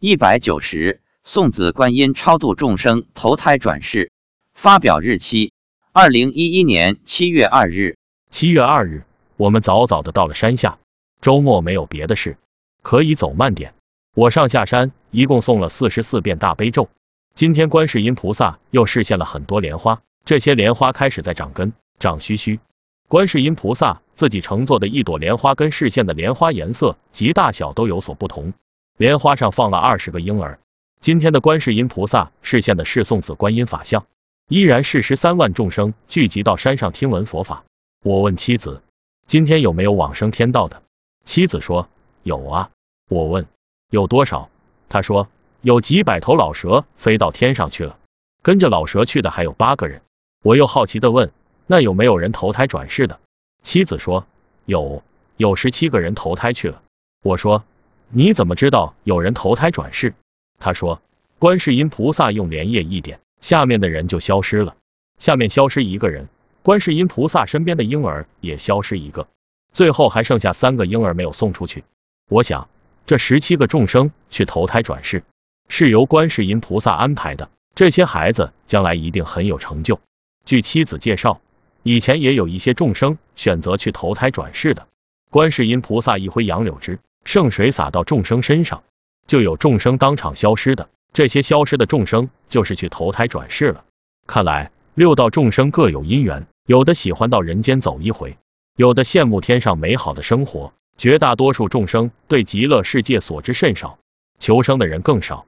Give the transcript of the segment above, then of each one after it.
一百九十，送子观音超度众生投胎转世。发表日期：二零一一年七月二日。七月二日，我们早早的到了山下。周末没有别的事，可以走慢点。我上下山一共送了四十四遍大悲咒。今天观世音菩萨又示现了很多莲花，这些莲花开始在长根，长须须。观世音菩萨自己乘坐的一朵莲花跟示现的莲花颜色及大小都有所不同。莲花上放了二十个婴儿。今天的观世音菩萨示现的是送子观音法相，依然是十三万众生聚集到山上听闻佛法。我问妻子，今天有没有往生天道的？妻子说有啊。我问有多少？他说有几百头老蛇飞到天上去了，跟着老蛇去的还有八个人。我又好奇的问，那有没有人投胎转世的？妻子说有，有十七个人投胎去了。我说。你怎么知道有人投胎转世？他说，观世音菩萨用莲叶一点，下面的人就消失了。下面消失一个人，观世音菩萨身边的婴儿也消失一个，最后还剩下三个婴儿没有送出去。我想，这十七个众生去投胎转世，是由观世音菩萨安排的。这些孩子将来一定很有成就。据妻子介绍，以前也有一些众生选择去投胎转世的，观世音菩萨一挥杨柳枝。圣水洒到众生身上，就有众生当场消失的。这些消失的众生就是去投胎转世了。看来六道众生各有因缘，有的喜欢到人间走一回，有的羡慕天上美好的生活。绝大多数众生对极乐世界所知甚少，求生的人更少。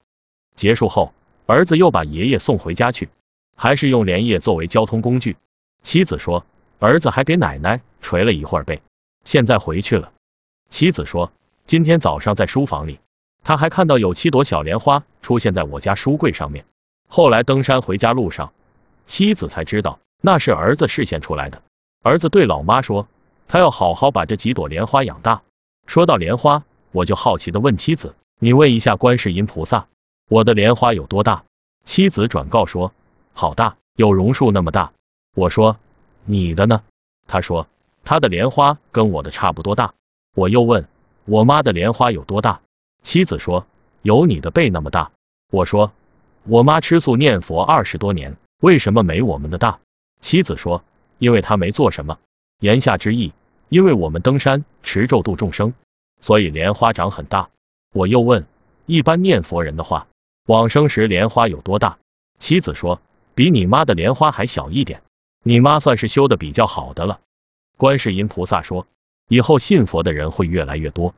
结束后，儿子又把爷爷送回家去，还是用莲叶作为交通工具。妻子说，儿子还给奶奶捶了一会儿背，现在回去了。妻子说。今天早上在书房里，他还看到有七朵小莲花出现在我家书柜上面。后来登山回家路上，妻子才知道那是儿子示现出来的。儿子对老妈说，他要好好把这几朵莲花养大。说到莲花，我就好奇的问妻子，你问一下观世音菩萨，我的莲花有多大？妻子转告说，好大，有榕树那么大。我说，你的呢？他说，他的莲花跟我的差不多大。我又问。我妈的莲花有多大？妻子说有你的背那么大。我说我妈吃素念佛二十多年，为什么没我们的大？妻子说因为她没做什么。言下之意，因为我们登山持咒度众生，所以莲花长很大。我又问一般念佛人的话，往生时莲花有多大？妻子说比你妈的莲花还小一点。你妈算是修的比较好的了。观世音菩萨说以后信佛的人会越来越多。